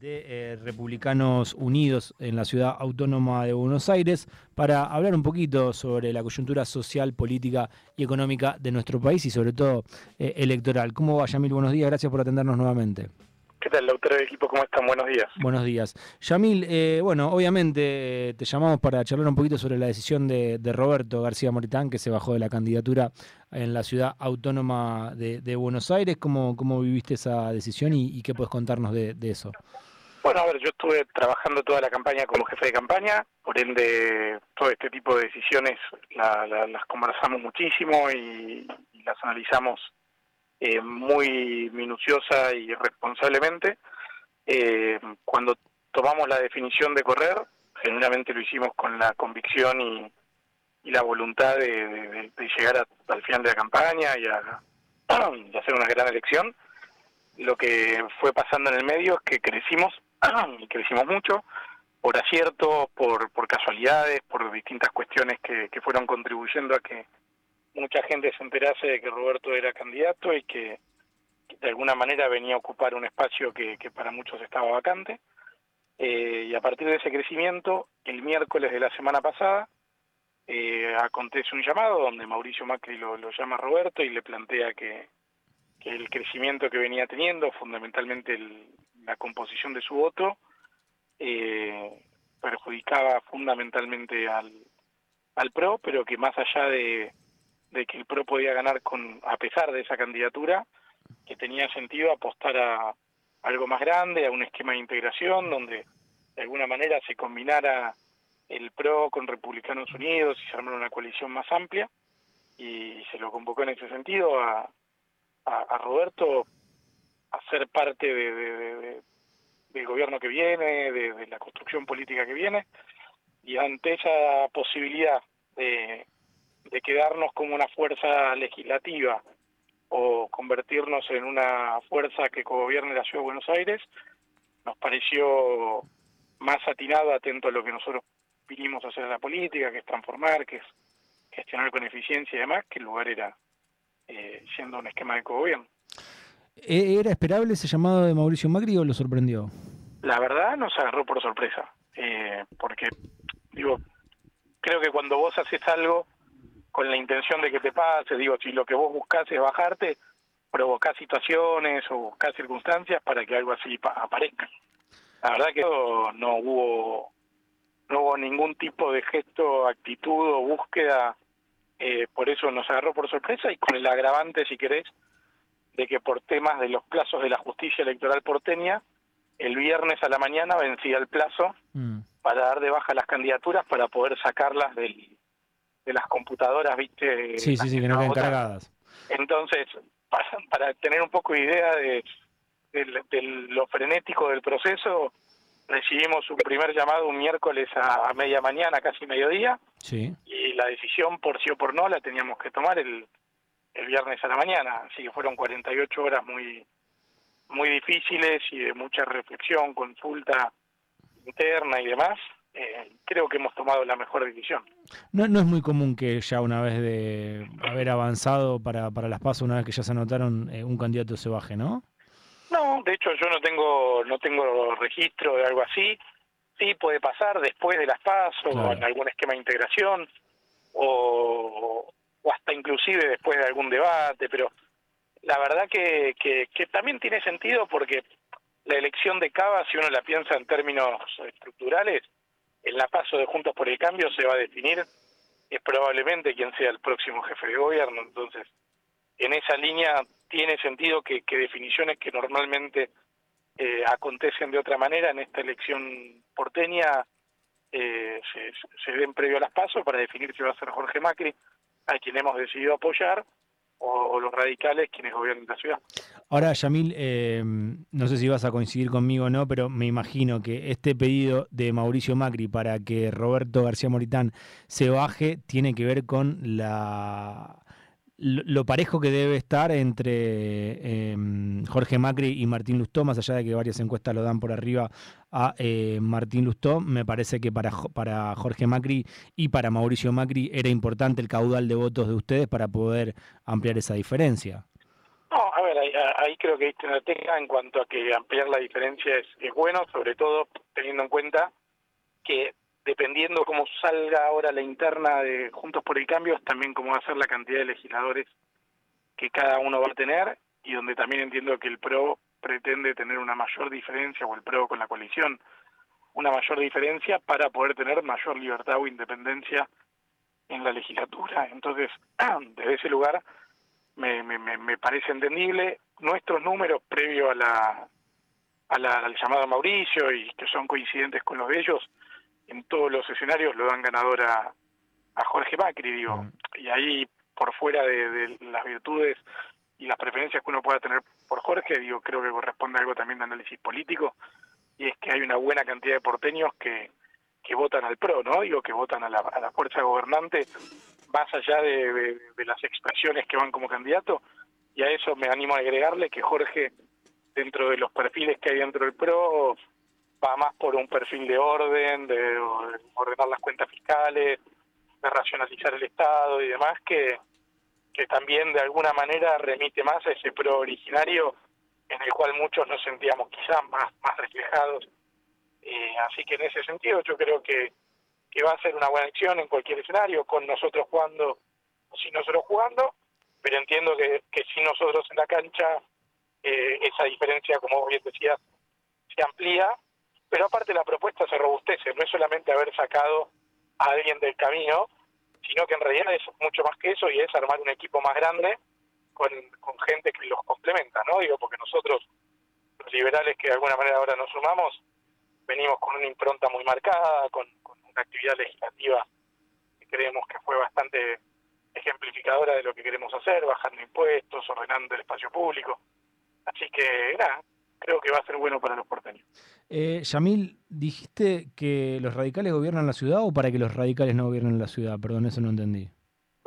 de eh, Republicanos Unidos en la ciudad autónoma de Buenos Aires para hablar un poquito sobre la coyuntura social, política y económica de nuestro país y sobre todo eh, electoral. ¿Cómo va, Yamil? Buenos días, gracias por atendernos nuevamente. ¿Qué tal, doctor del equipo? ¿Cómo están? Buenos días. Buenos días. Yamil, eh, bueno, obviamente te llamamos para charlar un poquito sobre la decisión de, Roberto García Moritán, que se bajó de la candidatura en la ciudad autónoma de, Buenos Aires. ¿Cómo, ¿Cómo viviste esa decisión y, qué puedes contarnos de eso? Bueno, a ver, yo estuve trabajando toda la campaña como jefe de campaña, por ende todo este tipo de decisiones las conversamos muchísimo y, las analizamos eh, muy minuciosa y responsablemente. Eh, cuando tomamos la definición de correr, genuinamente lo hicimos con la convicción y, la voluntad de, llegar al final de la campaña y a, hacer una gran elección. Lo que fue pasando en el medio es que crecimos crecimos mucho, por acierto, por, por casualidades, por distintas cuestiones que, que fueron contribuyendo a que mucha gente se enterase de que Roberto era candidato y que, de alguna manera venía a ocupar un espacio que, que para muchos estaba vacante. Eh, y a partir de ese crecimiento, el miércoles de la semana pasada, eh, acontece un llamado donde Mauricio Macri lo, llama Roberto y le plantea que el crecimiento que venía teniendo, fundamentalmente el, la composición de su voto eh, perjudicaba fundamentalmente al, al PRO, pero que más allá de, que el PRO podía ganar con a pesar de esa candidatura, que tenía sentido apostar a algo más grande, a un esquema de integración donde de alguna manera se combinara el PRO con Republicanos Unidos y se armara una coalición más amplia y se lo convocó en ese sentido a, a Roberto a ser parte de, del gobierno que viene, de, la construcción política que viene, y ante esa posibilidad de, de quedarnos como una fuerza legislativa o convertirnos en una fuerza que gobierne la Ciudad de Buenos Aires, nos pareció más atinado, atento a lo que nosotros vinimos a hacer en la política, que es transformar, que es gestionar con eficiencia y demás, que el lugar era eh, siendo un esquema de gobierno. ¿E-, ¿Era esperable ese llamado de Mauricio Macri o lo sorprendió? La verdad nos agarró por sorpresa, eh, porque digo, creo que cuando vos haces algo con la intención de que te pase, digo, si lo que vos buscás es bajarte, provocás situaciones o buscás circunstancias para que algo así aparezca. La verdad que no hubo no hubo ningún tipo de gesto, actitud o búsqueda, eh, por eso nos agarró por sorpresa y con el agravante, si querés, de que por temas de los plazos de la justicia electoral porteña, el viernes a la mañana vencía el plazo mm. para dar de baja las candidaturas para poder sacarlas del, de las computadoras, ¿viste? Sí, sí, sí, que no queden cargadas. Entonces, para, para, tener un poco de idea de, de, lo frenético del proceso, recibimos un primer llamado un miércoles a, a media mañana, casi mediodía, sí. y la decisión por sí o por no la teníamos que tomar el el viernes a la mañana, así que fueron 48 horas muy muy difíciles y de mucha reflexión, consulta interna y demás. Eh, creo que hemos tomado la mejor decisión. No, no es muy común que ya una vez de haber avanzado para, para las pasos, una vez que ya se anotaron, eh, un candidato se baje, ¿no? No, de hecho yo no tengo no tengo registro de algo así. Sí puede pasar después de las pasos o en algún esquema de integración o, o hasta inclusive después de algún debate, pero la verdad que, también tiene sentido porque la elección de Cava, si uno la piensa en términos estructurales, en la paso de Juntos por el Cambio se va a definir es probablemente quien sea el próximo jefe de gobierno, entonces en esa línea tiene sentido que, definiciones que normalmente eh, acontecen de otra manera en esta elección porteña eh, se, se den previo a las pasos para definir si va a ser Jorge Macri a quien hemos decidido apoyar o, los radicales quienes gobiernan la ciudad. Ahora, Yamil, eh, no sé si vas a coincidir conmigo o no, pero me imagino que este pedido de Mauricio Macri para que Roberto García Moritán se baje tiene que ver con la lo parejo que debe estar entre em, Jorge Macri y Martín Lustó, más allá de que varias encuestas lo dan por arriba a eh, Martín Lustó, me parece que para, para Jorge Macri y para Mauricio Macri era importante el caudal de votos de ustedes para poder ampliar esa diferencia. No, a ver, ahí creo que una tecla en cuanto a que ampliar la diferencia es bueno, sobre todo teniendo en cuenta que dependiendo cómo salga ahora la interna de Juntos por el Cambio, es también cómo va a ser la cantidad de legisladores que cada uno va a tener y donde también entiendo que el PRO pretende tener una mayor diferencia, o el PRO con la coalición, una mayor diferencia para poder tener mayor libertad o independencia en la legislatura. Entonces, desde ese lugar me, me, me parece entendible. Nuestros números previo a la, a la, al llamado Mauricio y que son coincidentes con los de ellos, en todos los escenarios lo dan ganador a, Jorge Macri, digo. Y ahí, por fuera de, las virtudes y las preferencias que uno pueda tener por Jorge, digo, creo que corresponde a algo también de análisis político, y es que hay una buena cantidad de porteños que, que votan al PRO, ¿no? Digo, que votan a la, a la fuerza gobernante, más allá de, de las expresiones que van como candidato, y a eso me animo a agregarle que Jorge, dentro de los perfiles que hay dentro del PRO, va más por un perfil de orden, de ordenar las cuentas fiscales, de racionalizar el Estado y demás, que, que también de alguna manera remite más a ese pro originario en el cual muchos nos sentíamos quizás más, más reflejados. Eh, así que en ese sentido yo creo que, que va a ser una buena acción en cualquier escenario, con nosotros jugando o sin nosotros jugando, pero entiendo que, que sin nosotros en la cancha eh, esa diferencia, como bien decías, se amplía pero aparte la propuesta se robustece, no es solamente haber sacado a alguien del camino, sino que en realidad es mucho más que eso y es armar un equipo más grande con, gente que los complementa, ¿no? Digo, porque nosotros, los liberales que de alguna manera ahora nos sumamos, venimos con una impronta muy marcada, con, una actividad legislativa que creemos que fue bastante ejemplificadora de lo que queremos hacer, bajando impuestos, ordenando el espacio público. Así que, nada, creo que va a ser bueno para los porteños. Eh, Yamil, dijiste que los radicales gobiernan la ciudad o para que los radicales no gobiernen la ciudad, perdón, eso no entendí.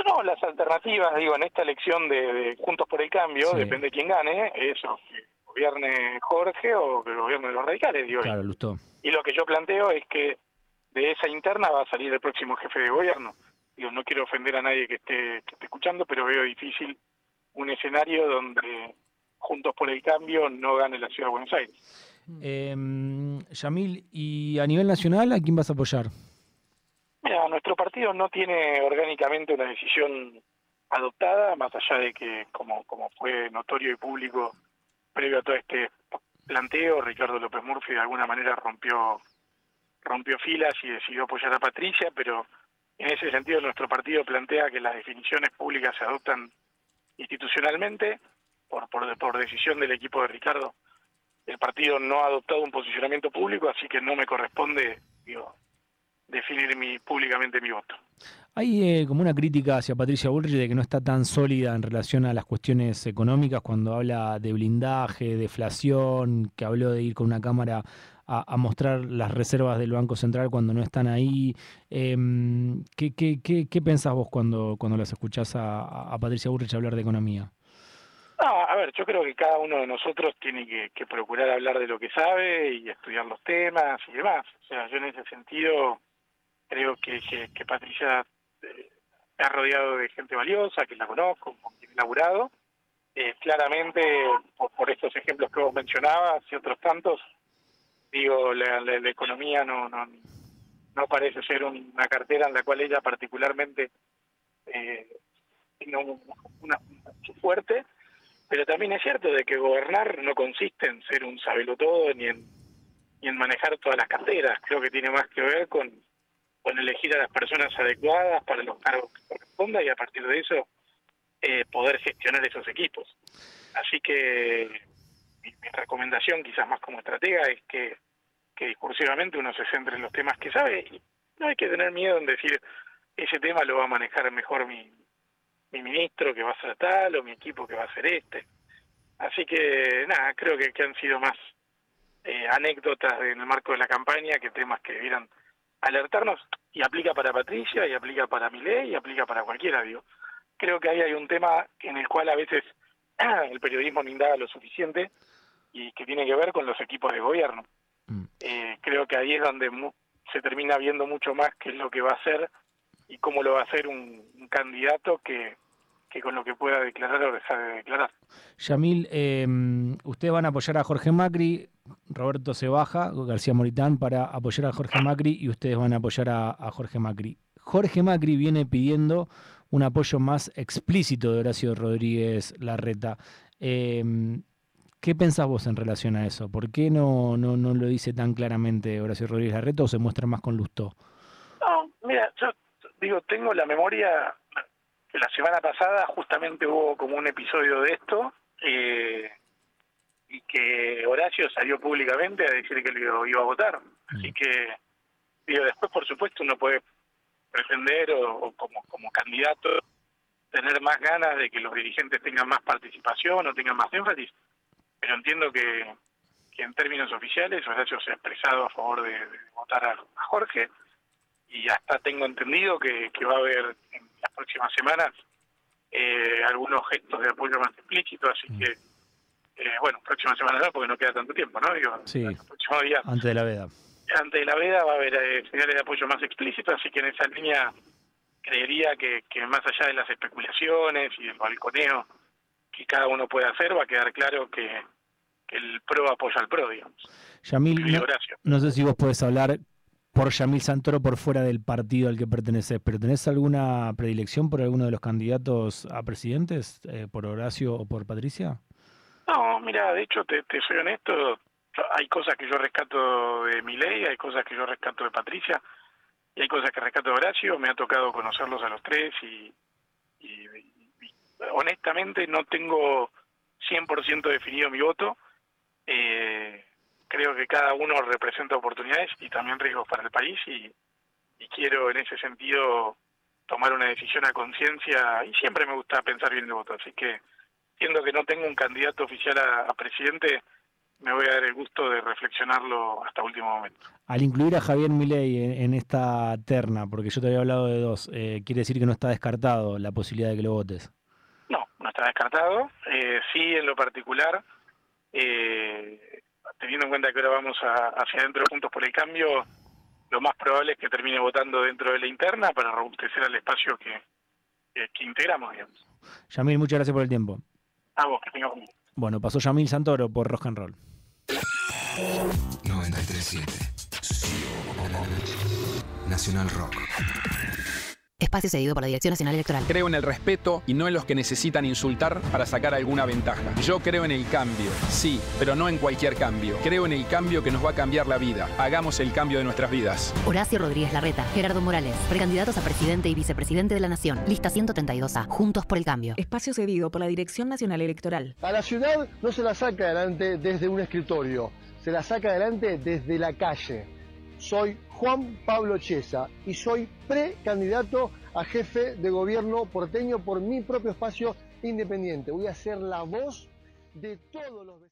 No, las alternativas, digo, en esta elección de, Juntos por el Cambio, depende de quién gane, eso, que gobierne Jorge o que gobierne los radicales, digo. Claro, Lustó. Y lo que yo planteo es que de esa interna va a salir el próximo jefe de gobierno. Digo, no quiero ofender a nadie que esté, que esté escuchando, pero veo difícil un escenario donde Juntos por el Cambio no gane la Ciudad de Buenos Aires. Eh, Yamil, ¿y a nivel nacional a quién vas a apoyar? Mira, nuestro partido no tiene orgánicamente una decisión adoptada, más allá de que, como, como fue notorio y público previo a todo este planteo, Ricardo López Murphy de alguna manera rompió rompió filas y decidió apoyar a Patricia, pero en ese sentido nuestro partido plantea que las definiciones públicas se adoptan institucionalmente por, por, decisión del equipo de Ricardo. El partido no ha adoptado un posicionamiento público, así que no me corresponde digo, definir mi, públicamente mi voto. Hay eh, como una crítica hacia Patricia Bullrich de que no está tan sólida en relación a las cuestiones económicas cuando habla de blindaje, deflación, que habló de ir con una cámara a, mostrar las reservas del Banco Central cuando no están ahí. Eh, ¿qué, qué, qué, qué, pensás vos cuando, cuando las escuchás a, a Patricia Bullrich hablar de economía? Ver, yo creo que cada uno de nosotros tiene que, procurar hablar de lo que sabe y estudiar los temas y demás. O sea, yo en ese sentido creo que, Patricia eh, ha rodeado de gente valiosa, que la conozco, con quien he laburado. Eh, claramente, por, estos ejemplos que vos mencionabas y otros tantos, digo, la, economía no, no, parece ser una cartera en la cual ella particularmente eh, tiene una, fuerte pero también es cierto de que gobernar no consiste en ser un todo ni en, ni en manejar todas las carteras. Creo que tiene más que ver con, con elegir a las personas adecuadas para los cargos que corresponda y a partir de eso eh, poder gestionar esos equipos. Así que mi, recomendación, quizás más como estratega, es que, que discursivamente uno se centre en los temas que sabe y no hay que tener miedo en decir ese tema lo va a manejar mejor mi, mi ministro que va a ser tal o mi equipo que va a ser este. Así que nada, creo que, que han sido más eh, anécdotas en el marco de la campaña que temas que debieran alertarnos y aplica para Patricia y aplica para Milei y aplica para cualquiera, digo. Creo que ahí hay un tema en el cual a veces el periodismo no indaga lo suficiente y que tiene que ver con los equipos de gobierno. Mm. Eh, creo que ahí es donde se termina viendo mucho más qué es lo que va a hacer y cómo lo va a hacer un candidato que, que con lo que pueda declarar o dejar de declarar. Yamil, eh, ustedes van a apoyar a Jorge Macri, Roberto se baja, García Moritán para apoyar a Jorge Macri y ustedes van a apoyar a, Jorge Macri. Jorge Macri viene pidiendo un apoyo más explícito de Horacio Rodríguez Larreta. Eh, ¿Qué pensás vos en relación a eso? ¿Por qué no, no, no lo dice tan claramente Horacio Rodríguez Larreta o se muestra más con Lustó? Digo, tengo la memoria la semana pasada justamente hubo como un episodio de esto eh, y que Horacio salió públicamente a decir que lo iba a votar. Así que, digo, después por supuesto uno puede pretender o, como, como candidato tener más ganas de que los dirigentes tengan más participación o tengan más énfasis, pero entiendo que, que en términos oficiales Horacio se ha expresado a favor de, votar a, Jorge y hasta tengo entendido que, que va a haber las próximas semanas eh, algunos gestos de apoyo más explícitos, así mm. que, eh, bueno, próxima semana no, porque no queda tanto tiempo, ¿no? Digo, sí, antes de la veda. Antes de la veda va a haber eh, señales de apoyo más explícitos, así que en esa línea creería que, que más allá de las especulaciones y del balconeo que cada uno puede hacer, va a quedar claro que, el PRO apoya al PRO, digamos. Yamil, no, no, sé si vos podés hablar por Yamil Santoro por fuera del partido al que perteneces, pero ¿tenés alguna predilección por alguno de los candidatos a presidentes, eh, por Horacio o por Patricia? No, mira, de hecho, te, soy honesto, hay cosas que yo rescato de mi ley, hay cosas que yo rescato de Patricia, y hay cosas que rescato de Horacio, me ha tocado conocerlos a los tres y, y honestamente no tengo 100% definido mi voto. Eh, creo que cada uno representa oportunidades y también riesgos para el país y, quiero en ese sentido tomar una decisión a conciencia y siempre me gusta pensar bien de voto, así que siendo que no tengo un candidato oficial a, presidente, me voy a dar el gusto de reflexionarlo hasta último momento. Al incluir a Javier Milei en, esta terna, porque yo te había hablado de dos, eh, ¿quiere decir que no está descartado la posibilidad de que lo votes? No, no está descartado. Eh, sí, en lo particular, eh, teniendo en cuenta que ahora vamos hacia adentro Juntos por el Cambio, lo más probable es que termine votando dentro de la interna para robustecer al espacio que, que, integramos, digamos. Yamil, muchas gracias por el tiempo. A vos, que tengas Bueno, pasó Yamil Santoro por Rock and Roll. 937 Nacional Rock. Espacio cedido por la Dirección Nacional Electoral. Creo en el respeto y no en los que necesitan insultar para sacar alguna ventaja. Yo creo en el cambio, sí, pero no en cualquier cambio. Creo en el cambio que nos va a cambiar la vida. Hagamos el cambio de nuestras vidas. Horacio Rodríguez Larreta, Gerardo Morales, precandidatos a presidente y vicepresidente de la Nación. Lista 132A, Juntos por el Cambio. Espacio cedido por la Dirección Nacional Electoral. A la ciudad no se la saca adelante desde un escritorio, se la saca adelante desde la calle. Soy Juan Pablo Chesa y soy precandidato a jefe de gobierno porteño por mi propio espacio independiente. Voy a ser la voz de todos los